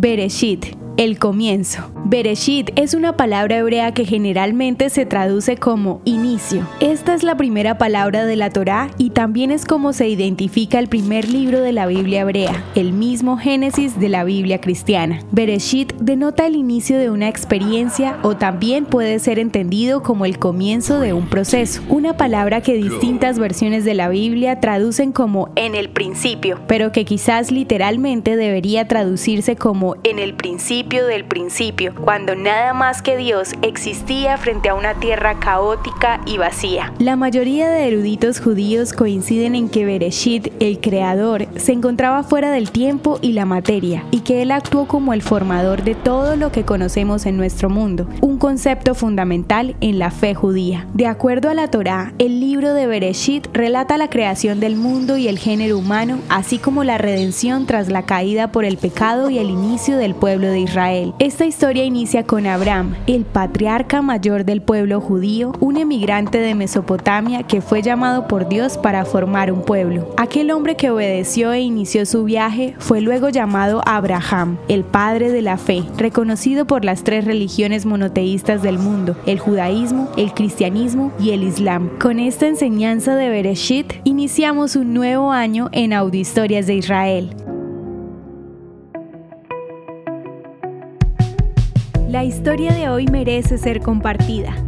Bereshit, el comienzo. Bereshit es una palabra hebrea que generalmente se traduce como inicio. Esta es la primera palabra de la Torá y también es como se identifica el primer libro de la Biblia hebrea, el mismo Génesis de la Biblia cristiana. Bereshit denota el inicio de una experiencia o también puede ser entendido como el comienzo de un proceso, una palabra que distintas versiones de la Biblia traducen como en el principio, pero que quizás literalmente debería traducirse como en el principio del principio, cuando nada más que Dios existía frente a una tierra caótica y vacía. La mayoría de eruditos judíos en que Bereshit, el creador, se encontraba fuera del tiempo y la materia, y que él actuó como el formador de todo lo que conocemos en nuestro mundo, un concepto fundamental en la fe judía. De acuerdo a la Torá, el libro de Bereshit relata la creación del mundo y el género humano, así como la redención tras la caída por el pecado y el inicio del pueblo de Israel. Esta historia inicia con Abraham, el patriarca mayor del pueblo judío, un emigrante de Mesopotamia que fue llamado por Dios para formar un pueblo. Aquel hombre que obedeció e inició su viaje fue luego llamado Abraham, el padre de la fe, reconocido por las tres religiones monoteístas del mundo, el judaísmo, el cristianismo y el islam. Con esta enseñanza de Bereshit, iniciamos un nuevo año en Audio Historias de Israel. La historia de hoy merece ser compartida.